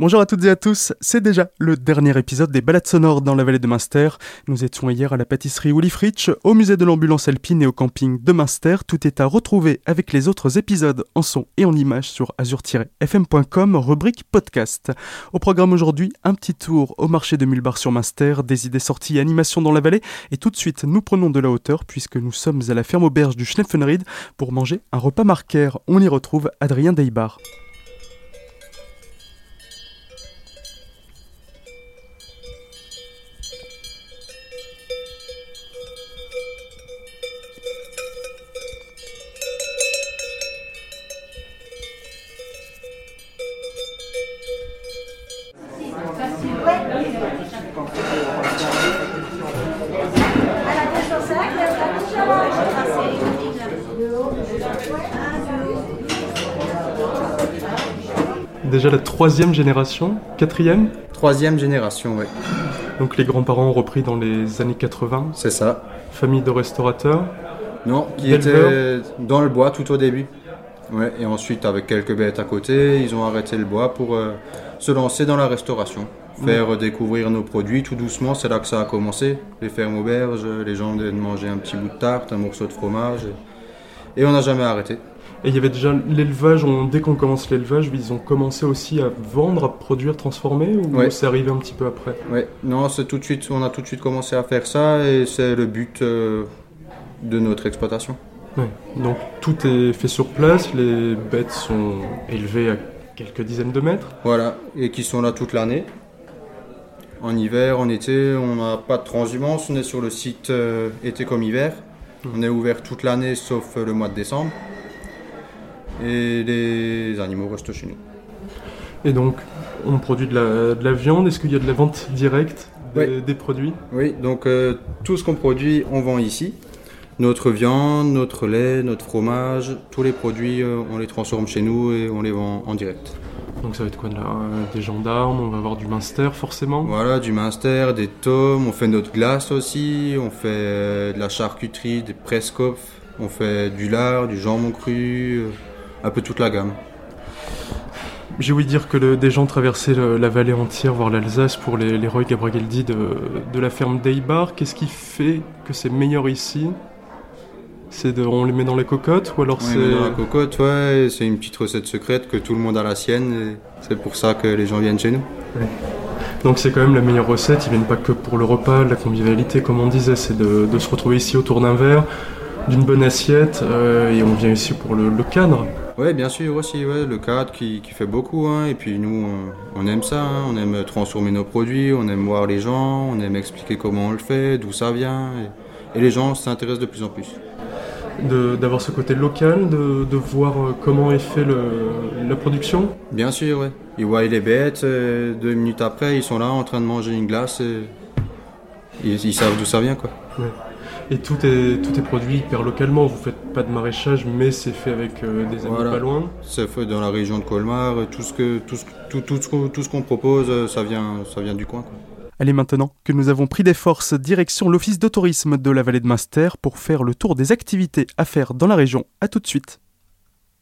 Bonjour à toutes et à tous, c'est déjà le dernier épisode des balades sonores dans la vallée de Munster. Nous étions hier à la pâtisserie Willy au musée de l'ambulance alpine et au camping de Munster. Tout est à retrouver avec les autres épisodes en son et en images sur azur-fm.com, rubrique podcast. Au programme aujourd'hui, un petit tour au marché de Mulbar sur Munster, des idées sorties et animations dans la vallée. Et tout de suite, nous prenons de la hauteur puisque nous sommes à la ferme auberge du Schneffenried pour manger un repas marquaire. On y retrouve Adrien Deibar. Déjà la troisième génération, quatrième Troisième génération, oui. Donc les grands-parents ont repris dans les années 80 C'est ça. Famille de restaurateurs Non, qui était dans le bois tout au début. Ouais, et ensuite, avec quelques bêtes à côté, ils ont arrêté le bois pour euh, se lancer dans la restauration. Faire découvrir nos produits tout doucement, c'est là que ça a commencé. Les fermes auberges, les gens venaient manger un petit bout de tarte, un morceau de fromage. Et, on n'a jamais arrêté. Et il y avait déjà l'élevage, dès qu'on commence l'élevage, ils ont commencé aussi à vendre, à produire, transformer ou c'est arrivé un petit peu après Oui, non, c'est tout de suite, on a tout de suite commencé à faire ça et c'est le but euh, de notre exploitation. Donc tout est fait sur place, les bêtes sont élevées à quelques dizaines de mètres. Voilà, et qui sont là toute l'année. En hiver, en été, on n'a pas de transhumance, on est sur le site euh, été comme hiver. On est ouvert toute l'année sauf le mois de décembre. Et les animaux restent chez nous. Et donc, on produit de la, viande. Est-ce qu'il y a de la vente directe des, produits? Oui, donc euh, tout ce qu'on produit, on vend ici. Notre viande, notre lait, notre fromage, tous les produits, euh, on les transforme chez nous et on les vend en direct. Donc ça va être quoi là Des gendarmes, on va avoir du Minster forcément Voilà, du Minster, des tomes, on fait notre glace aussi, on fait euh, de la charcuterie, des prescopes, on fait du lard, du jambon cru, euh, un peu toute la gamme. J'ai ouï dire que des gens traversaient la vallée entière, voire l'Alsace, pour les, les Roy Gabrageldi de, de la ferme Deibar. Qu'est-ce qui fait que c'est meilleur ici? C'est de, on les met dans les cocottes ou alors c'est dans la cocotte, ouais. C'est une petite recette secrète que tout le monde a la sienne. C'est pour ça que les gens viennent chez nous. Donc c'est quand même la meilleure recette. Ils viennent pas que pour le repas, la convivialité, comme on disait, c'est de, se retrouver ici autour d'un verre, d'une bonne assiette, euh, et on vient ici pour le, cadre. Oui, bien sûr aussi, ouais, le cadre qui, fait beaucoup. Hein. et puis nous, on, aime ça. Hein. on aime transformer nos produits, on aime voir les gens, on aime expliquer comment on le fait, d'où ça vient. et les gens s'intéressent de plus en plus d'avoir ce côté local, de, de voir euh, comment est fait le, la production? Bien sûr, oui. Ils voient les bêtes, euh, deux minutes après, ils sont là en train de manger une glace. Et ils, savent d'où ça vient, quoi. Et tout est, tout est produit hyper localement. Vous faites pas de maraîchage, mais c'est fait avec euh, des animaux pas loin. C'est fait dans la région de Colmar. Tout ce que tout ce, tout, tout, tout ce qu'on propose, ça vient, ça vient du coin. Quoi. Allez maintenant que nous avons pris des forces, direction l'office de tourisme de la vallée de Munster pour faire le tour des activités à faire dans la région. A tout de suite.